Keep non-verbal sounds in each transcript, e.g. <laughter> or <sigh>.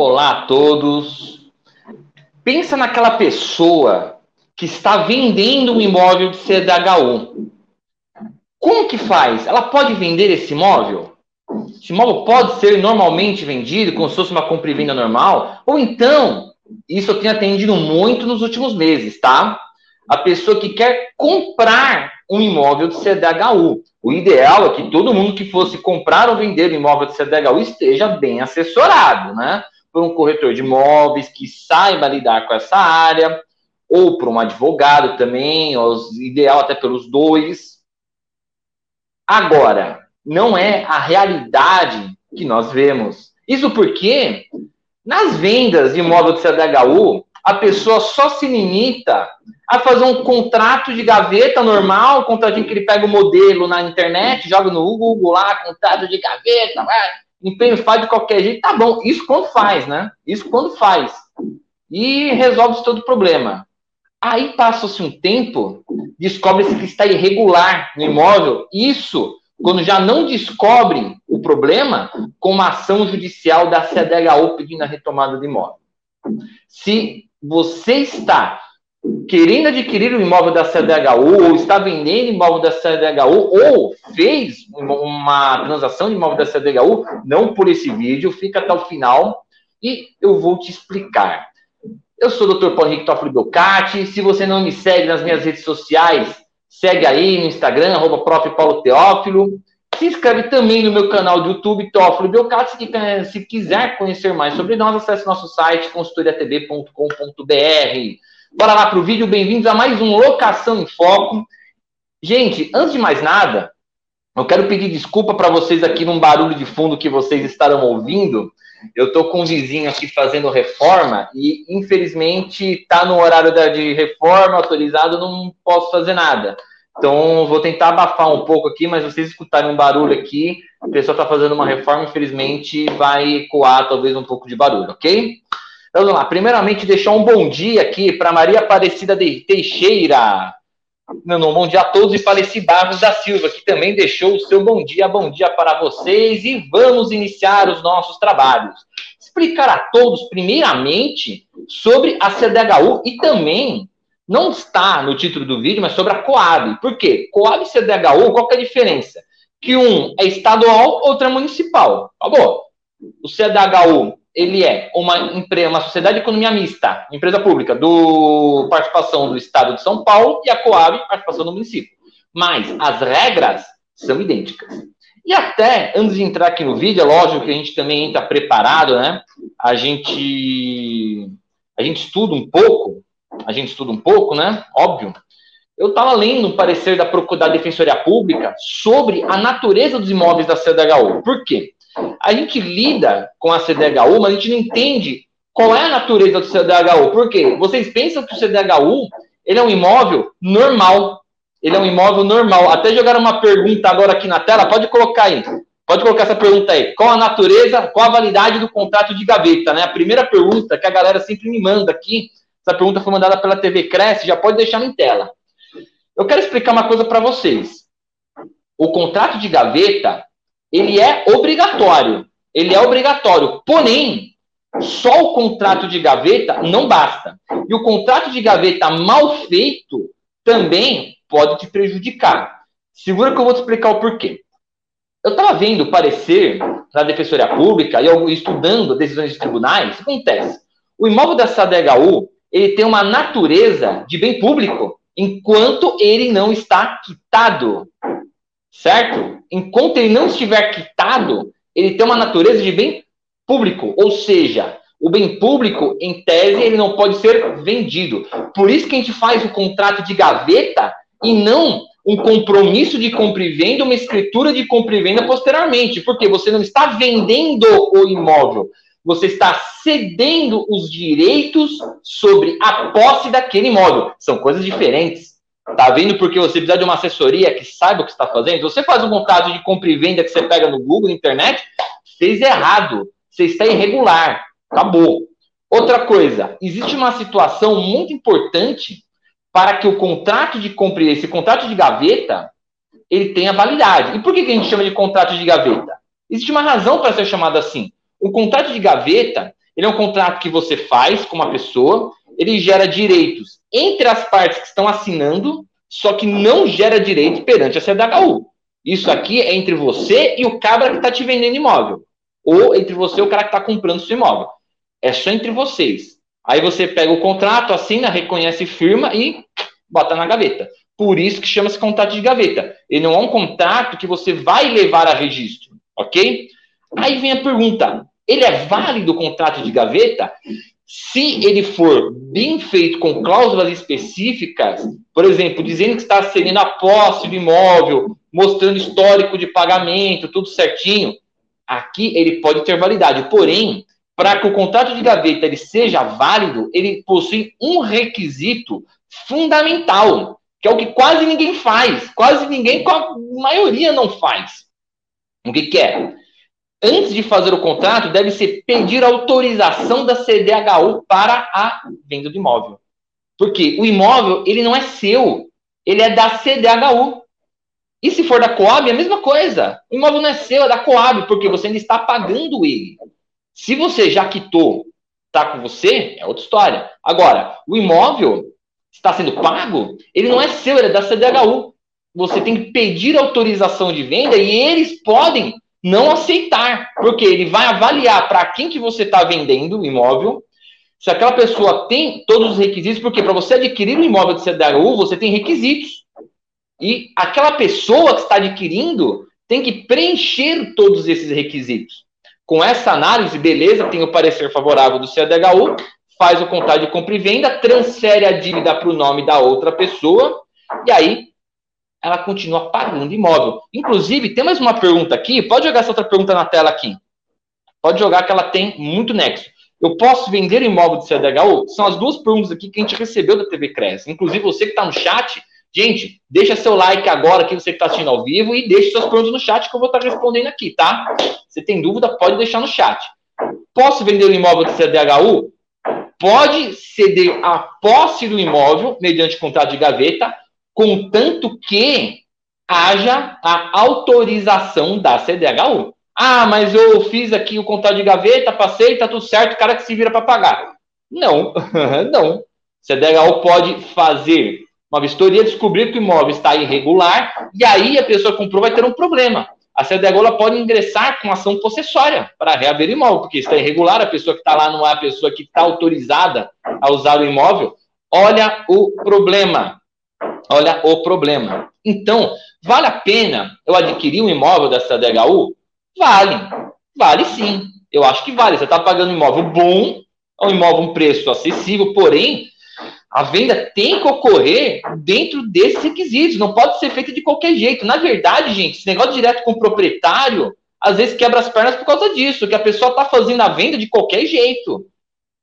Olá a todos. Pensa naquela pessoa que está vendendo um imóvel de CDHU. Como que faz? Ela pode vender esse imóvel? Esse imóvel pode ser normalmente vendido, como se fosse uma compra e venda normal? Ou então, isso eu tenho atendido muito nos últimos meses, tá? A pessoa que quer comprar um imóvel de CDHU. O ideal é que todo mundo que fosse comprar ou vender um imóvel de CDHU esteja bem assessorado, né? Por um corretor de imóveis que saiba lidar com essa área, ou por um advogado também, ideal até pelos dois. Agora, não é a realidade que nós vemos. Isso porque nas vendas de imóvel de CDHU, a pessoa só se limita a fazer um contrato de gaveta normal, contratinho que ele pega o modelo na internet, joga no Google lá, contrato de gaveta, vai, empenho faz de qualquer jeito, tá bom. Isso quando faz, né? Isso quando faz. E resolve todo o problema. Aí passa-se um tempo, descobre-se que está irregular no imóvel. Isso quando já não descobrem o problema com uma ação judicial da CDHU pedindo a retomada do imóvel. Se você está querendo adquirir um imóvel da CDHU, ou está vendendo imóvel da CDHU, ou fez uma transação de imóvel da CDHU, não por esse vídeo, fica até o final e eu vou te explicar. Eu sou o Dr. Paulo Henrique Toffoli Belcati. Se você não me segue nas minhas redes sociais, segue aí no Instagram, arroba prof. Paulo Teófilo. Se inscreve também no meu canal do YouTube, Teófilo Belcati. Se quiser conhecer mais sobre nós, acesse nosso site, consultoriatb.com.br. Bora lá para o vídeo, bem-vindos a mais um Locação em Foco. Gente, antes de mais nada, eu quero pedir desculpa para vocês aqui num barulho de fundo que vocês estarão ouvindo. Eu estou com um vizinho aqui fazendo reforma e, infelizmente, está no horário de reforma autorizado, não posso fazer nada. Então, vou tentar abafar um pouco aqui, mas vocês escutarem um barulho aqui, a pessoa está fazendo uma reforma, infelizmente, vai ecoar talvez um pouco de barulho, ok? Então, vamos lá. Primeiramente, deixar um bom dia aqui para Maria Aparecida de Teixeira. Meu nome, bom dia a todos e Faleci Barros da Silva, que também deixou o seu bom dia, bom dia para vocês e vamos iniciar os nossos trabalhos. Explicar a todos, primeiramente, sobre a CDHU e também, não está no título do vídeo, mas sobre a Coab. Por quê? Coab e CDHU, qual é a diferença? Que um é estadual, outro é municipal. Tá bom? O CDHU ele é uma empresa, uma sociedade de economia mista, empresa pública, do participação do Estado de São Paulo e a Coab, participação do município. Mas as regras são idênticas. E até, antes de entrar aqui no vídeo, é lógico que a gente também entra preparado, né? A gente, a gente estuda um pouco, a gente estuda um pouco, né? Óbvio. Eu estava lendo um parecer da da Defensoria Pública sobre a natureza dos imóveis da CDHU. Por quê? A gente lida com a CDHU, mas a gente não entende qual é a natureza do CDHU. Por quê? Vocês pensam que o CDHU ele é um imóvel normal. Ele é um imóvel normal. Até jogaram uma pergunta agora aqui na tela, pode colocar aí. Pode colocar essa pergunta aí. Qual a natureza, qual a validade do contrato de gaveta? Né? A primeira pergunta que a galera sempre me manda aqui, essa pergunta foi mandada pela TV Cresce, já pode deixar em tela. Eu quero explicar uma coisa para vocês. O contrato de gaveta, ele é obrigatório. Ele é obrigatório. Porém, só o contrato de gaveta não basta. E o contrato de gaveta mal feito também pode te prejudicar. Segura que eu vou te explicar o porquê. Eu estava vendo parecer da Defensoria Pública e estudando decisões de tribunais, o que acontece? O imóvel da SADHU, ele tem uma natureza de bem público, enquanto ele não está quitado certo? Enquanto ele não estiver quitado, ele tem uma natureza de bem público, ou seja, o bem público, em tese, ele não pode ser vendido. Por isso que a gente faz o contrato de gaveta e não um compromisso de compra e venda, uma escritura de compra e venda posteriormente, porque você não está vendendo o imóvel, você está cedendo os direitos sobre a posse daquele imóvel. São coisas diferentes. Tá vendo porque você precisa de uma assessoria que saiba o que está fazendo? Você faz um contrato de compra e venda que você pega no Google, na internet, fez errado. Você está irregular. Acabou. Outra coisa, existe uma situação muito importante para que o contrato de compra esse contrato de gaveta ele tenha validade. E por que, que a gente chama de contrato de gaveta? Existe uma razão para ser chamado assim. O contrato de gaveta Ele é um contrato que você faz com uma pessoa, ele gera direitos entre as partes que estão assinando, só que não gera direito perante a CDHU. Isso aqui é entre você e o cabra que está te vendendo imóvel. Ou entre você e o cara que está comprando seu imóvel. É só entre vocês. Aí você pega o contrato, assina, reconhece firma e bota na gaveta. Por isso que chama-se contrato de gaveta. Ele não é um contrato que você vai levar a registro, ok? Aí vem a pergunta: ele é válido o contrato de gaveta? Se ele for bem feito com cláusulas específicas, por exemplo, dizendo que está cedendo a posse do imóvel, mostrando histórico de pagamento, tudo certinho, aqui ele pode ter validade. Porém, para que o contrato de gaveta ele seja válido, ele possui um requisito fundamental, que é o que quase ninguém faz, quase ninguém, a maioria não faz. O que, que é? Antes de fazer o contrato, deve se pedir autorização da CDHU para a venda do imóvel. Porque o imóvel, ele não é seu, ele é da CDHU. E se for da Coab, é a mesma coisa. O imóvel não é seu, é da Coab, porque você ainda está pagando ele. Se você já quitou, está com você, é outra história. Agora, o imóvel está sendo pago, ele não é seu, ele é da CDHU. Você tem que pedir autorização de venda e eles podem não aceitar, porque ele vai avaliar para quem que você está vendendo o imóvel, se aquela pessoa tem todos os requisitos, porque para você adquirir um imóvel de CDHU, você tem requisitos. E aquela pessoa que está adquirindo tem que preencher todos esses requisitos. Com essa análise, beleza, tem o parecer favorável do CDHU, faz o contrato de compra e venda, transfere a dívida para o nome da outra pessoa, e aí ela continua pagando imóvel. Inclusive, tem mais uma pergunta aqui, pode jogar essa outra pergunta na tela aqui. Pode jogar que ela tem muito nexo. Eu posso vender imóvel de CDHU? São as duas perguntas aqui que a gente recebeu da TV Cresce. Inclusive, você que está no chat, gente, deixa seu like agora aqui, você que está assistindo ao vivo, e deixe suas perguntas no chat que eu vou estar tá respondendo aqui, tá? Se tem dúvida, pode deixar no chat. Posso vender o imóvel de CDHU? pode ceder a posse do imóvel mediante contrato de gaveta, contanto que haja a autorização da CDHU. Ah, mas eu fiz aqui o contrato de gaveta, passei, tá tudo certo, o cara que se vira para pagar. Não, <laughs> não. CDHU pode fazer uma vistoria, descobrir que o imóvel está irregular, e aí a pessoa que comprou vai ter um problema a CDH pode ingressar com ação possessória para reaver o imóvel, porque está irregular, a pessoa que está lá não é a pessoa que está autorizada a usar o imóvel. Olha o problema. Olha o problema. Então, vale a pena eu adquirir um imóvel da CDHU? Vale. Vale sim. Eu acho que vale. Você está pagando um imóvel bom, é um imóvel um preço acessível, porém, a venda tem que ocorrer dentro desses requisitos, não pode ser feita de qualquer jeito. Na verdade, gente, esse negócio direto com o proprietário, às vezes quebra as pernas por causa disso, que a pessoa está fazendo a venda de qualquer jeito.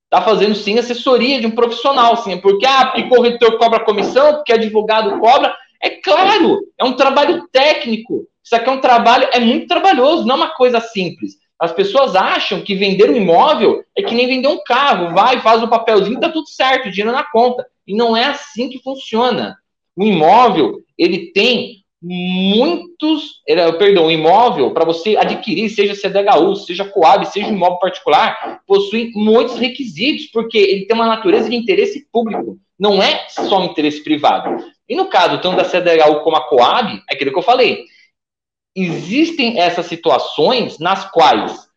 Está fazendo sim assessoria de um profissional, sim, porque ah, porque corretor cobra comissão, porque advogado cobra. É claro, é um trabalho técnico. Isso aqui é um trabalho, é muito trabalhoso, não é uma coisa simples. As pessoas acham que vender um imóvel é que nem vender um carro. Vai, faz o papelzinho, tá tudo certo, dinheiro na conta. E não é assim que funciona. O imóvel, ele tem muitos, perdão, o imóvel para você adquirir, seja CDHU, seja Coab, seja imóvel particular, possui muitos requisitos, porque ele tem uma natureza de interesse público, não é só um interesse privado. E no caso tanto da CDHU como a Coab, é aquilo que eu falei, existem essas situações nas quais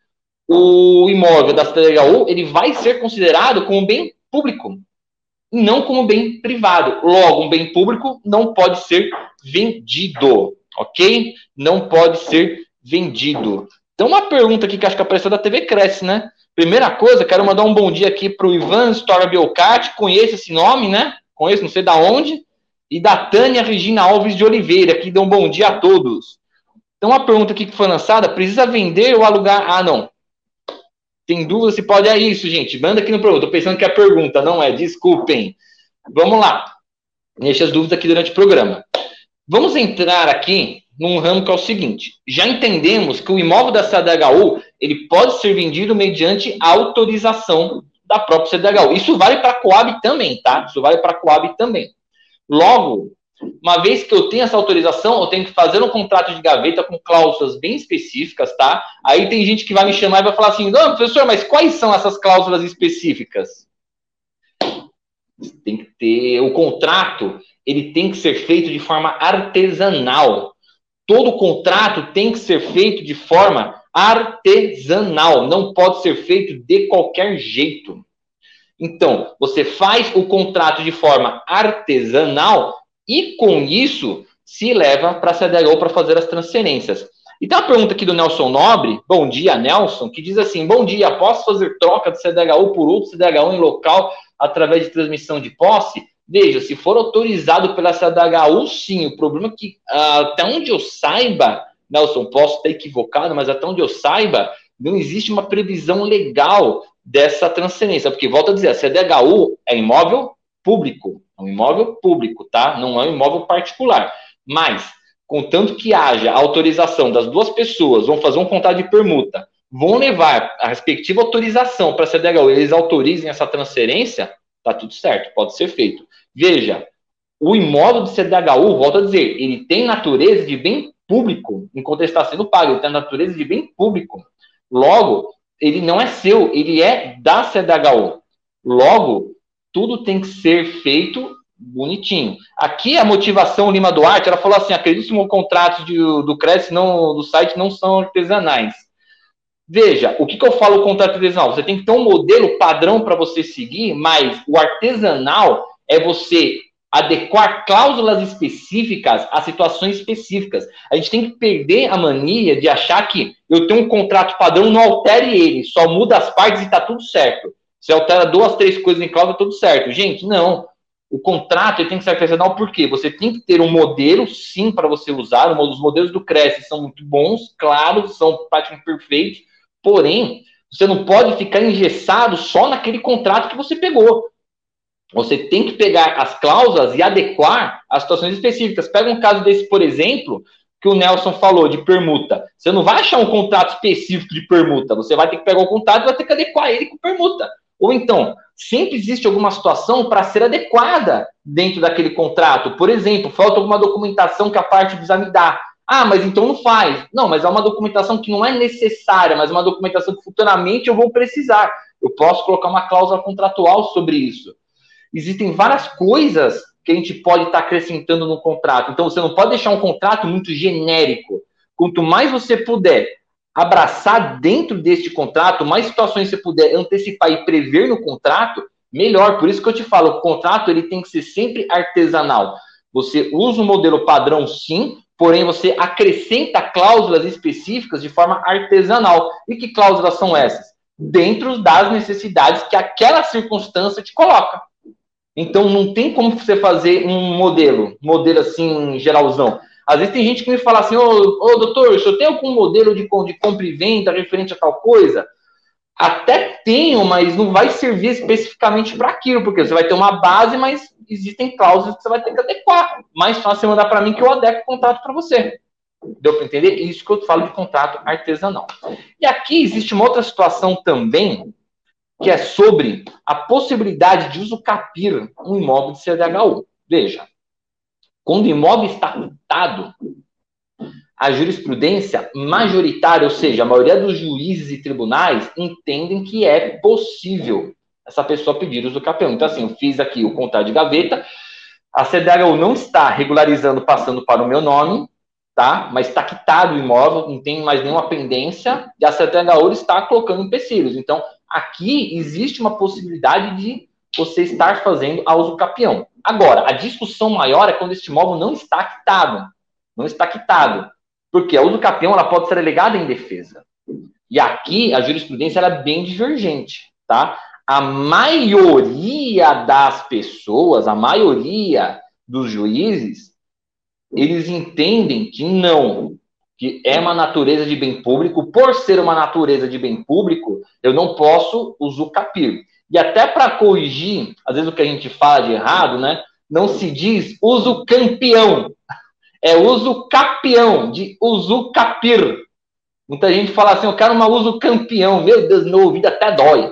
o imóvel da CDHU ele vai ser considerado como bem público e não como bem privado. Logo, um bem público não pode ser vendido, ok? Não pode ser vendido. Então, uma pergunta aqui que acho que apareceu da TV Cresce, né? Primeira coisa, quero mandar um bom dia aqui para o Ivan Stora Biocati, conheço esse nome, né? Conheço, não sei da onde. E da Tânia Regina Alves de Oliveira, que deu um bom dia a todos. Então, uma pergunta aqui que foi lançada: precisa vender ou alugar? Ah, não. Tem dúvida se pode. É isso, gente. Manda aqui no programa. Estou pensando que é pergunta, não é. Desculpem. Vamos lá. Deixe as dúvidas aqui durante o programa. Vamos entrar aqui num ramo que é o seguinte: já entendemos que o imóvel da CDHU ele pode ser vendido mediante autorização da própria CDHU. Isso vale para a Coab também, tá? Isso vale para a Coab também. Logo, Uma vez que eu tenho essa autorização, eu tenho que fazer um contrato de gaveta com cláusulas bem específicas, tá? Aí tem gente que vai me chamar e vai falar assim: não, professor, mas quais são essas cláusulas específicas? Tem que ter o contrato, ele tem que ser feito de forma artesanal. Todo contrato tem que ser feito de forma artesanal, não pode ser feito de qualquer jeito. Então, você faz o contrato de forma artesanal e com isso se leva para a CDHU para fazer as transferências. E tem uma pergunta aqui do Nelson Nobre, bom dia, Nelson, que diz assim: Bom dia, posso fazer troca de CDHU por outro CDHU em local através de transmissão de posse? Veja, se for autorizado pela CDHU, sim. O problema é que, até onde eu saiba, Nelson, posso estar equivocado, mas até onde eu saiba, não existe uma previsão legal dessa transferência, porque, volto a dizer, a CDHU é imóvel público, é um imóvel público, tá? Não é um imóvel particular. Mas, contanto que haja autorização das duas pessoas, vão fazer um contrato de permuta, vão levar a respectiva autorização para a CDHU, eles autorizem essa transferência, tá tudo certo, pode ser feito. Veja, o imóvel do CDHU, volto a dizer, ele tem natureza de bem público, enquanto ele está sendo pago, ele tem natureza de bem público. Logo, ele não é seu, ele é da CDHU. Logo, tudo tem que ser feito bonitinho. Aqui a motivação Lima Duarte, ela falou assim: acredito que os contratos de, do Cresce não, do site não são artesanais. Veja, o que, que eu falo contrato artesanal? Você tem que ter um modelo padrão para você seguir, mas o artesanal é você adequar cláusulas específicas a situações específicas. A gente tem que perder a mania de achar que eu tenho um contrato padrão, não altere ele, só muda as partes e está tudo certo. Se altera duas, três coisas em cláusula, tudo certo. Gente, não. O contrato tem que ser artesanal por quê? Você tem que ter um modelo, sim, para você usar. Os modelos do Cresce são muito bons, claros, são praticamente perfeitos. Porém, você não pode ficar engessado só naquele contrato que você pegou. Você tem que pegar as cláusulas e adequar às situações específicas. Pega um caso desse, por exemplo, que o Nelson falou de permuta. Você não vai achar um contrato específico de permuta. Você vai ter que pegar o contrato e vai ter que adequar ele com permuta. Ou então, sempre existe alguma situação para ser adequada dentro daquele contrato. Por exemplo, falta alguma documentação que a parte precisa me dar. Ah, mas então não faz. Não, mas é uma documentação que não é necessária, mas é uma documentação que futuramente eu vou precisar. Eu posso colocar uma cláusula contratual sobre isso. Existem várias coisas que a gente pode estar acrescentando no contrato. Então, você não pode deixar um contrato muito genérico. Quanto mais você puder abraçar dentro deste contrato, mais situações você puder antecipar e prever no contrato, melhor. Por isso que eu te falo, o contrato ele tem que ser sempre artesanal. Você usa o um modelo padrão, sim, porém você acrescenta cláusulas específicas de forma artesanal. E que cláusulas são essas? Dentro das necessidades que aquela circunstância te coloca. Então não tem como você fazer um modelo, modelo assim, geralzão. Às vezes tem gente que me fala assim, ô, ô doutor, o senhor tem algum modelo de, de compra e venda referente a tal coisa? Até tenho, mas não vai servir especificamente para aquilo, porque você vai ter uma base, mas existem cláusulas que você vai ter que adequar. Mais fácil você mandar para mim que eu adequo o contrato para você. Deu para entender? Isso que eu falo de contrato artesanal. E aqui existe uma outra situação também, que é sobre a possibilidade de uso capir um imóvel de CDHU. Veja, quando o imóvel está quitado, a jurisprudência majoritária, ou seja, a maioria dos juízes e tribunais, entendem que é possível essa pessoa pedir uso capião. Então, assim, eu fiz aqui o contrato de gaveta, a CDHU não está regularizando, passando para o meu nome, tá? Mas está quitado o imóvel, não tem mais nenhuma pendência, e a CDHU está colocando empecilhos. Então, aqui existe uma possibilidade de você estar fazendo a uso capião. Agora, a discussão maior é quando este imóvel não está quitado. Não está quitado. Porque a uso capião ela pode ser alegada em defesa. E aqui a jurisprudência é bem divergente, tá? A maioria das pessoas, a maioria dos juízes, eles entendem que não, que é uma natureza de bem público, por ser uma natureza de bem público, eu não posso usucapir. E até para corrigir, às vezes o que a gente fala de errado, né? Não se diz uso campeão, é uso capião, de uso capir. Muita gente fala assim, eu quero uma uso campeão. Meu Deus, meu ouvido até dói.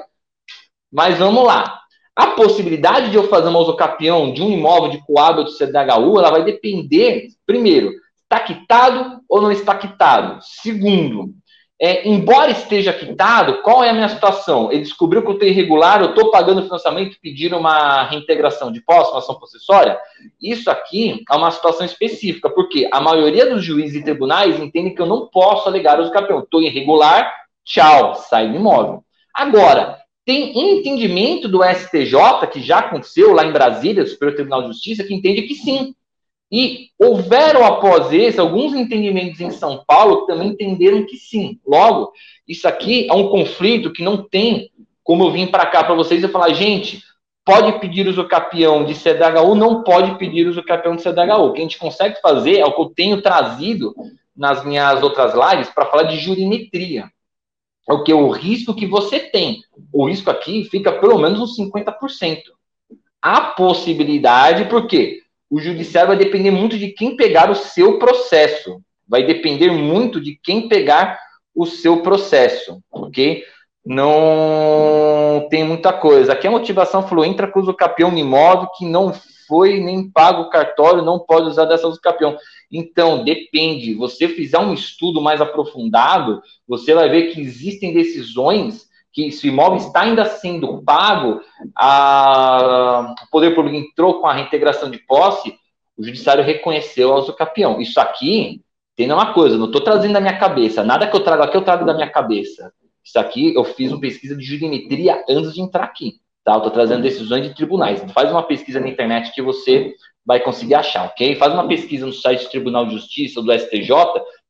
Mas vamos lá. A possibilidade de eu fazer uma usucapião de um imóvel de Coab ou de CDHU, ela vai depender, primeiro, está quitado ou não está quitado? Segundo, é, embora esteja quitado, qual é a minha situação? Ele descobriu que eu estou irregular, eu estou pagando financiamento e pedindo uma reintegração de posse, uma ação possessória? Isso aqui é uma situação específica, porque a maioria dos juízes e tribunais entendem que eu não posso alegar o campeão. Estou irregular, tchau, sai do imóvel. Agora, tem entendimento do STJ, que já aconteceu lá em Brasília, do Superior Tribunal de Justiça, que entende que sim, e houveram após esse alguns entendimentos em São Paulo que também entenderam que sim. Logo, isso aqui é um conflito que não tem como eu vim para cá para vocês e falar, gente, pode pedir uso capião de CDHU, não pode pedir uso capião de CDHU. O que a gente consegue fazer é o que eu tenho trazido nas minhas outras lives para falar de jurimetria. É o que o risco que você tem. O risco aqui fica pelo menos uns 50%. A possibilidade, por quê? O judiciário vai depender muito de quem pegar o seu processo. Vai depender muito de quem pegar o seu processo, ok? Não tem muita coisa. Aqui a motivação falou: entra com o capião no imóvel que não foi nem pago o cartório, não pode usar dessa capião. Então, depende. Você fizer um estudo mais aprofundado, você vai ver que existem decisões que se o imóvel está ainda sendo pago, a, o poder público entrou com a reintegração de posse, o judiciário reconheceu a usucapião. Isso aqui tem uma coisa, não estou trazendo da minha cabeça, nada que eu trago aqui eu trago da minha cabeça. Isso aqui eu fiz uma pesquisa de jurimetria antes de entrar aqui. Tá? Eu estou trazendo decisões de tribunais. Faz uma pesquisa na internet que você vai conseguir achar, ok? Faz uma pesquisa no site do Tribunal de Justiça do STJ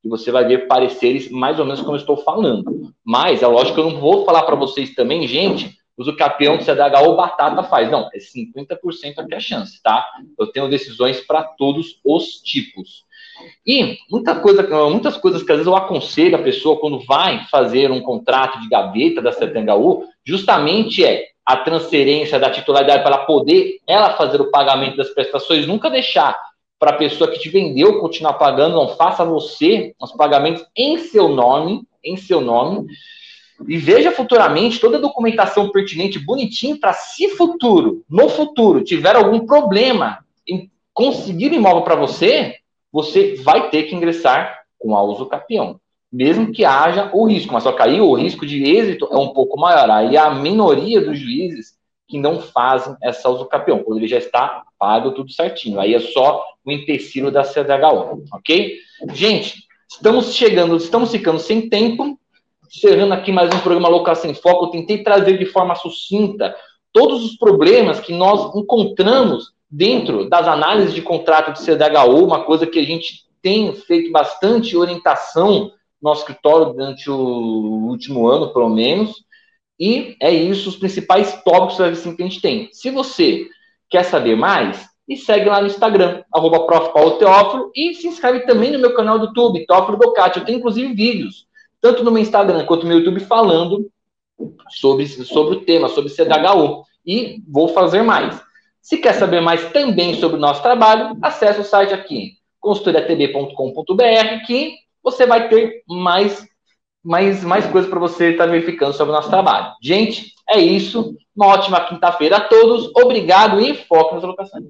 e você vai ver pareceres mais ou menos como eu estou falando. Mas é lógico que eu não vou falar para vocês também, gente, usa o campeão do CDHU batata faz. Não, é 50% aqui a chance, tá? Eu tenho decisões para todos os tipos. E muita coisa, muitas coisas que às vezes eu aconselho a pessoa quando vai fazer um contrato de gaveta da CTHU, justamente é a transferência da titularidade para poder ela fazer o pagamento das prestações, nunca deixar para a pessoa que te vendeu continuar pagando, não faça você os pagamentos em seu nome, em seu nome, e veja futuramente toda a documentação pertinente, bonitinho, para se futuro, no futuro, tiver algum problema em conseguir imóvel para você, você vai ter que ingressar com a uso capião. Mesmo que haja o risco, mas só que aí o risco de êxito é um pouco maior. Aí a minoria dos juízes que não fazem essa uso capião, quando ele já está pago tudo certinho. Aí é só o empecilho da CDHU, ok? Gente, estamos chegando, estamos ficando sem tempo, encerrando aqui mais um programa Locação em Foco, eu tentei trazer de forma sucinta todos os problemas que nós encontramos dentro das análises de contrato de CDHU, uma coisa que a gente tem feito bastante orientação no nosso escritório durante o último ano, pelo menos, e é isso, os principais tópicos assim, que a gente tem. Se você quer saber mais, me segue lá no Instagram, arroba Teófilo, e se inscreve também no meu canal do YouTube, Teófilo Bocati. Eu tenho, inclusive, vídeos, tanto no meu Instagram quanto no meu YouTube, falando sobre, sobre o tema, sobre CDHU. E vou fazer mais. Se quer saber mais também sobre o nosso trabalho, acesse o site aqui, consultoriatb.com.br, que você vai ter mais mais, mais coisas para você estar tá verificando sobre o nosso trabalho. Gente, é isso. Uma ótima quinta-feira a todos. Obrigado e foco nas locações.